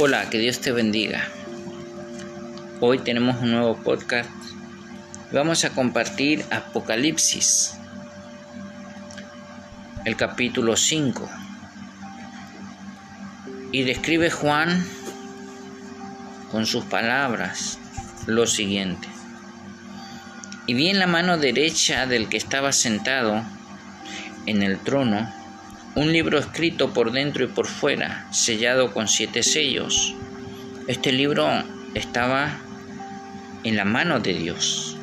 Hola, que Dios te bendiga. Hoy tenemos un nuevo podcast. Vamos a compartir Apocalipsis, el capítulo 5. Y describe Juan con sus palabras lo siguiente. Y vi en la mano derecha del que estaba sentado en el trono un libro escrito por dentro y por fuera, sellado con siete sellos. Este libro estaba en la mano de Dios.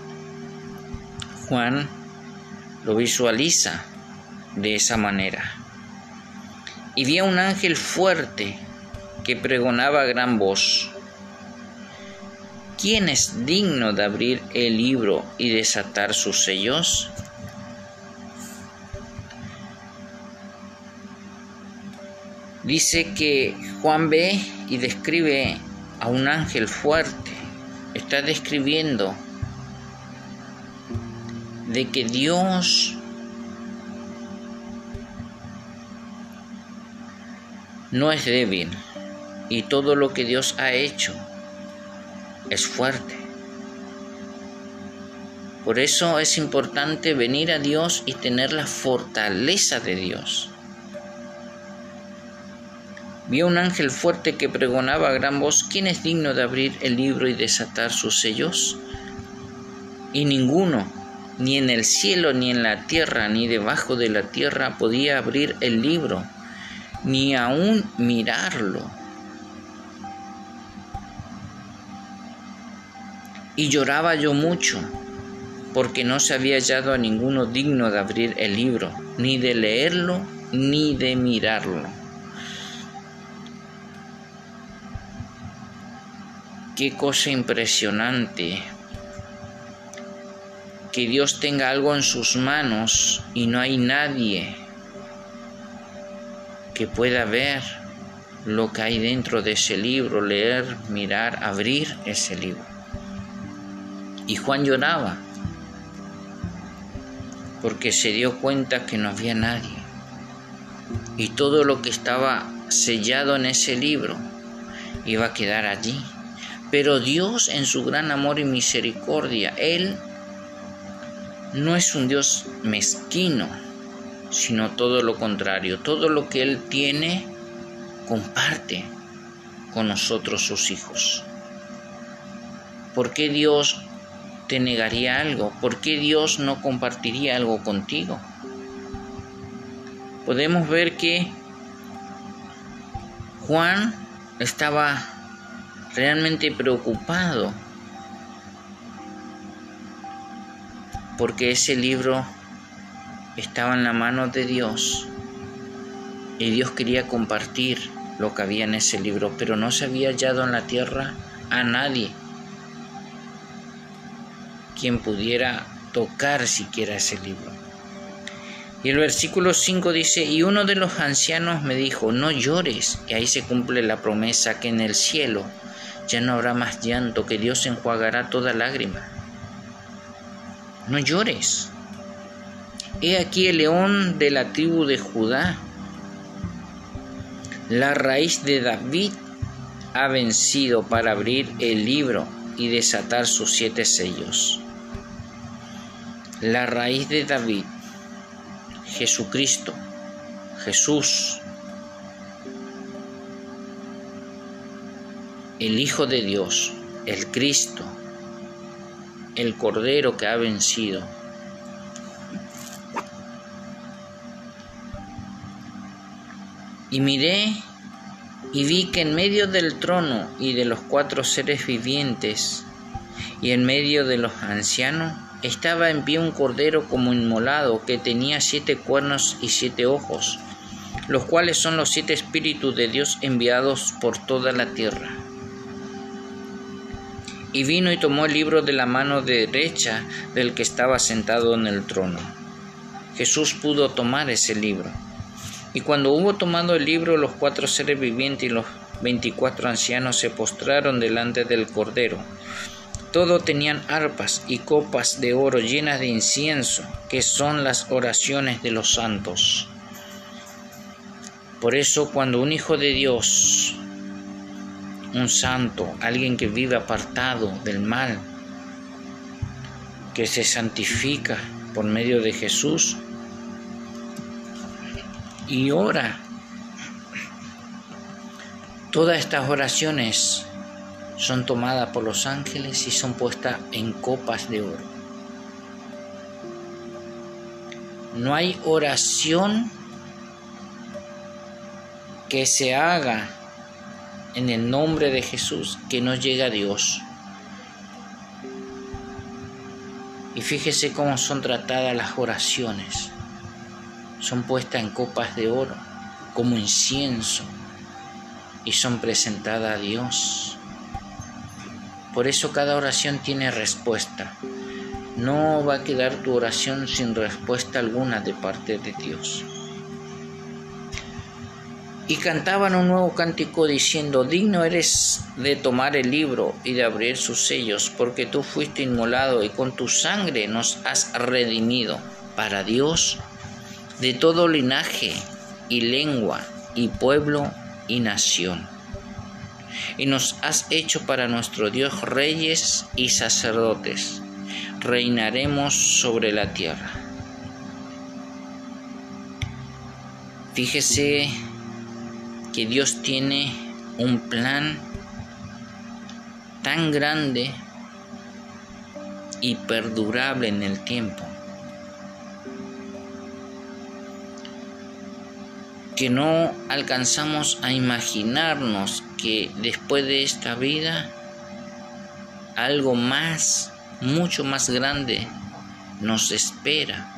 Juan lo visualiza de esa manera. Y vi a un ángel fuerte que pregonaba a gran voz. ¿Quién es digno de abrir el libro y desatar sus sellos? Dice que Juan ve y describe a un ángel fuerte. Está describiendo de que Dios no es débil y todo lo que Dios ha hecho es fuerte. Por eso es importante venir a Dios y tener la fortaleza de Dios. Vio un ángel fuerte que pregonaba a gran voz, ¿quién es digno de abrir el libro y desatar sus sellos? Y ninguno, ni en el cielo, ni en la tierra, ni debajo de la tierra, podía abrir el libro, ni aún mirarlo. Y lloraba yo mucho, porque no se había hallado a ninguno digno de abrir el libro, ni de leerlo, ni de mirarlo. Qué cosa impresionante que Dios tenga algo en sus manos y no hay nadie que pueda ver lo que hay dentro de ese libro, leer, mirar, abrir ese libro. Y Juan lloraba porque se dio cuenta que no había nadie. Y todo lo que estaba sellado en ese libro iba a quedar allí. Pero Dios en su gran amor y misericordia, Él no es un Dios mezquino, sino todo lo contrario. Todo lo que Él tiene, comparte con nosotros sus hijos. ¿Por qué Dios te negaría algo? ¿Por qué Dios no compartiría algo contigo? Podemos ver que Juan estaba realmente preocupado porque ese libro estaba en la mano de Dios y Dios quería compartir lo que había en ese libro, pero no se había hallado en la tierra a nadie quien pudiera tocar siquiera ese libro. Y el versículo 5 dice, y uno de los ancianos me dijo, no llores, y ahí se cumple la promesa que en el cielo ya no habrá más llanto, que Dios enjuagará toda lágrima. No llores. He aquí el león de la tribu de Judá. La raíz de David ha vencido para abrir el libro y desatar sus siete sellos. La raíz de David, Jesucristo, Jesús, el Hijo de Dios, el Cristo, el Cordero que ha vencido. Y miré y vi que en medio del trono y de los cuatro seres vivientes y en medio de los ancianos estaba en pie un cordero como inmolado que tenía siete cuernos y siete ojos, los cuales son los siete espíritus de Dios enviados por toda la tierra y vino y tomó el libro de la mano derecha del que estaba sentado en el trono. Jesús pudo tomar ese libro. Y cuando hubo tomado el libro, los cuatro seres vivientes y los veinticuatro ancianos se postraron delante del Cordero. Todos tenían arpas y copas de oro llenas de incienso, que son las oraciones de los santos. Por eso cuando un hijo de Dios un santo, alguien que vive apartado del mal, que se santifica por medio de Jesús y ora. Todas estas oraciones son tomadas por los ángeles y son puestas en copas de oro. No hay oración que se haga en el nombre de Jesús que no llegue a Dios. Y fíjese cómo son tratadas las oraciones. Son puestas en copas de oro como incienso y son presentadas a Dios. Por eso cada oración tiene respuesta. No va a quedar tu oración sin respuesta alguna de parte de Dios. Y cantaban un nuevo cántico diciendo, digno eres de tomar el libro y de abrir sus sellos, porque tú fuiste inmolado y con tu sangre nos has redimido para Dios de todo linaje y lengua y pueblo y nación. Y nos has hecho para nuestro Dios reyes y sacerdotes. Reinaremos sobre la tierra. Fíjese que Dios tiene un plan tan grande y perdurable en el tiempo que no alcanzamos a imaginarnos que después de esta vida algo más, mucho más grande nos espera.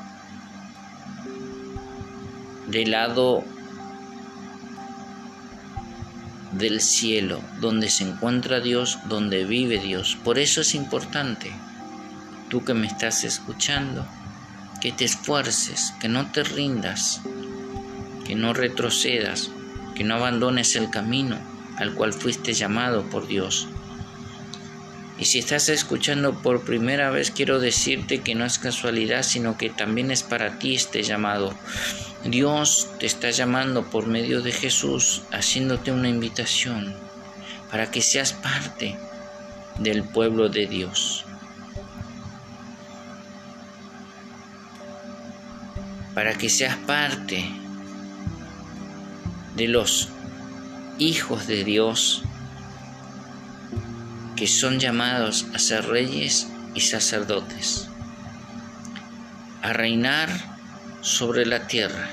Del lado del cielo, donde se encuentra Dios, donde vive Dios. Por eso es importante, tú que me estás escuchando, que te esfuerces, que no te rindas, que no retrocedas, que no abandones el camino al cual fuiste llamado por Dios. Y si estás escuchando por primera vez, quiero decirte que no es casualidad, sino que también es para ti este llamado. Dios te está llamando por medio de Jesús, haciéndote una invitación para que seas parte del pueblo de Dios. Para que seas parte de los hijos de Dios que son llamados a ser reyes y sacerdotes, a reinar sobre la tierra.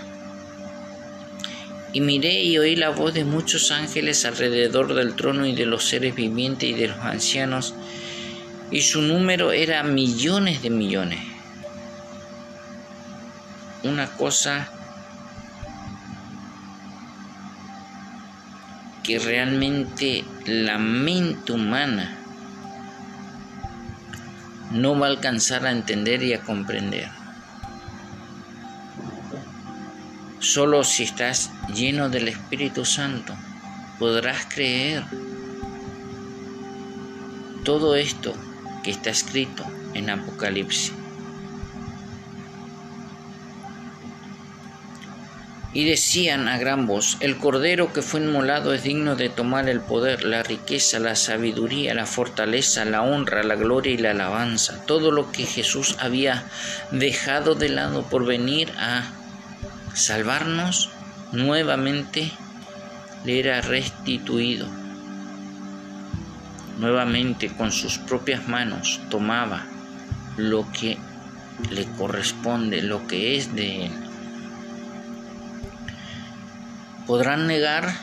Y miré y oí la voz de muchos ángeles alrededor del trono y de los seres vivientes y de los ancianos, y su número era millones de millones. Una cosa que realmente la mente humana no va a alcanzar a entender y a comprender. Solo si estás lleno del Espíritu Santo podrás creer todo esto que está escrito en Apocalipsis. Y decían a gran voz, el Cordero que fue inmolado es digno de tomar el poder, la riqueza, la sabiduría, la fortaleza, la honra, la gloria y la alabanza. Todo lo que Jesús había dejado de lado por venir a salvarnos, nuevamente le era restituido. Nuevamente con sus propias manos tomaba lo que le corresponde, lo que es de él. Podrán negar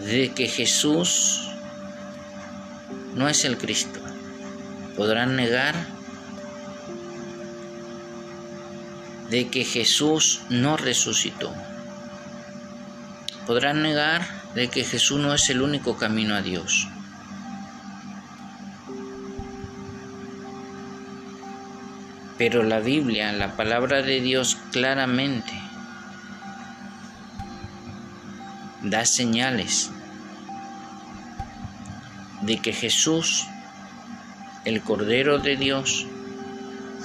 de que Jesús no es el Cristo. Podrán negar de que Jesús no resucitó. Podrán negar de que Jesús no es el único camino a Dios. Pero la Biblia, la palabra de Dios claramente da señales de que Jesús, el Cordero de Dios,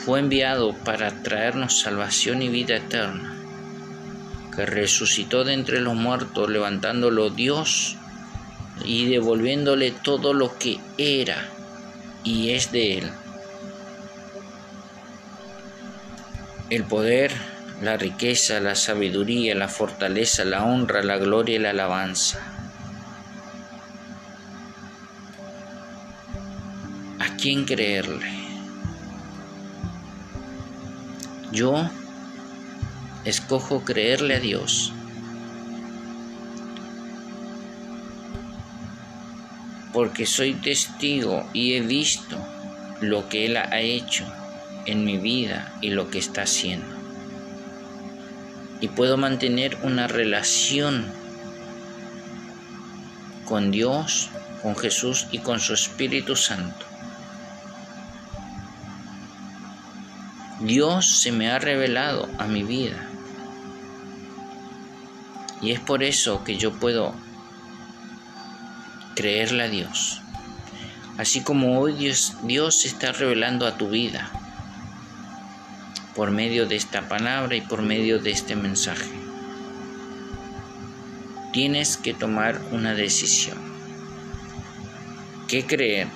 fue enviado para traernos salvación y vida eterna, que resucitó de entre los muertos, levantándolo Dios y devolviéndole todo lo que era y es de Él. El poder, la riqueza, la sabiduría, la fortaleza, la honra, la gloria y la alabanza. ¿A quién creerle? Yo escojo creerle a Dios. Porque soy testigo y he visto lo que Él ha hecho en mi vida y lo que está haciendo. Y puedo mantener una relación con Dios, con Jesús y con su Espíritu Santo. Dios se me ha revelado a mi vida. Y es por eso que yo puedo creerle a Dios. Así como hoy Dios, Dios se está revelando a tu vida por medio de esta palabra y por medio de este mensaje. Tienes que tomar una decisión. ¿Qué creer?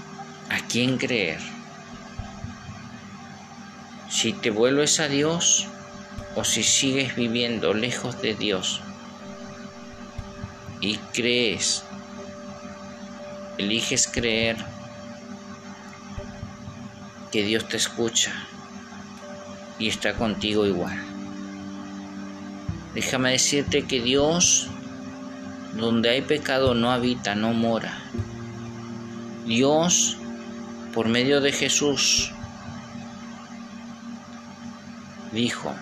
¿A quién creer? Si te vuelves a Dios o si sigues viviendo lejos de Dios y crees, eliges creer que Dios te escucha y está contigo igual. Déjame decirte que Dios, donde hay pecado, no habita, no mora. Dios, por medio de Jesús, dijo,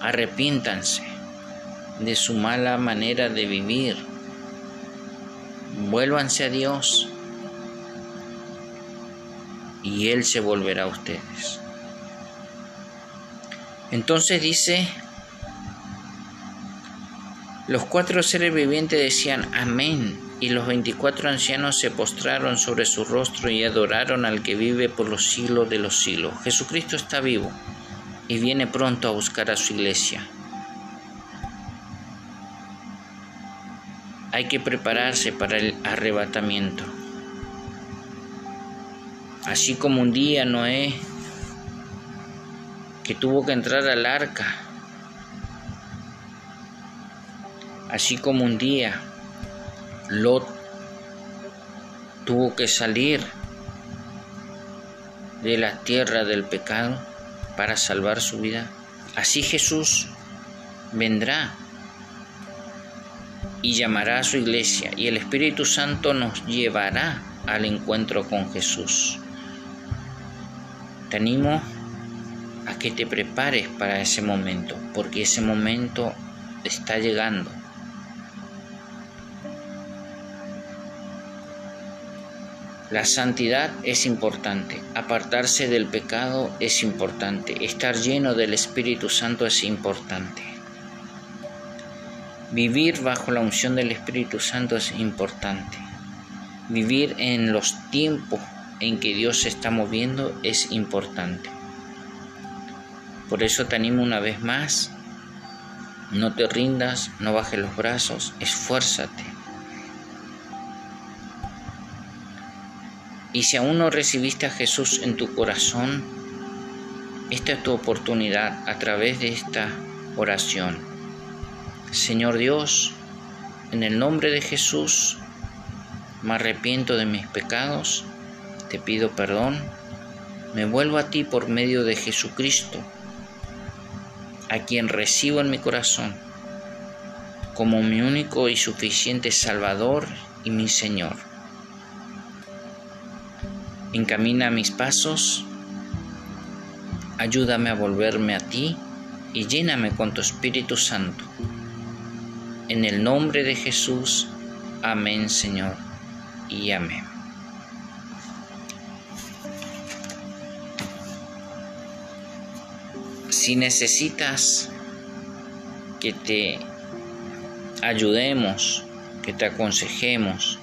arrepiéntanse de su mala manera de vivir, vuélvanse a Dios y Él se volverá a ustedes. Entonces dice, los cuatro seres vivientes decían amén, y los veinticuatro ancianos se postraron sobre su rostro y adoraron al que vive por los siglos de los siglos. Jesucristo está vivo y viene pronto a buscar a su iglesia. Hay que prepararse para el arrebatamiento. Así como un día Noé que tuvo que entrar al arca. Así como un día Lot tuvo que salir de la tierra del pecado para salvar su vida. Así Jesús vendrá y llamará a su iglesia y el Espíritu Santo nos llevará al encuentro con Jesús. Te animo a que te prepares para ese momento, porque ese momento está llegando. La santidad es importante, apartarse del pecado es importante, estar lleno del Espíritu Santo es importante. Vivir bajo la unción del Espíritu Santo es importante. Vivir en los tiempos en que Dios se está moviendo es importante. Por eso te animo una vez más, no te rindas, no bajes los brazos, esfuérzate. Y si aún no recibiste a Jesús en tu corazón, esta es tu oportunidad a través de esta oración. Señor Dios, en el nombre de Jesús, me arrepiento de mis pecados, te pido perdón, me vuelvo a ti por medio de Jesucristo a quien recibo en mi corazón como mi único y suficiente Salvador y mi Señor. Encamina mis pasos, ayúdame a volverme a ti y lléname con tu Espíritu Santo. En el nombre de Jesús, amén Señor y amén. Si necesitas que te ayudemos, que te aconsejemos,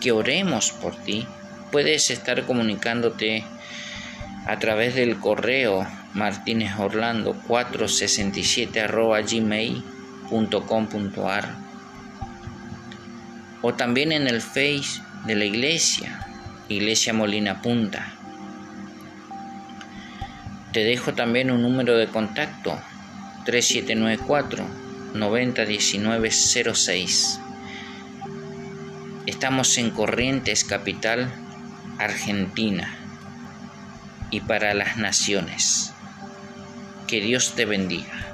que oremos por ti, puedes estar comunicándote a través del correo martinezorlando 467 gmail.com.ar o también en el Face de la iglesia, Iglesia Molina Punta. Te dejo también un número de contacto 3794 901906. Estamos en Corrientes Capital, Argentina y para las naciones. Que Dios te bendiga.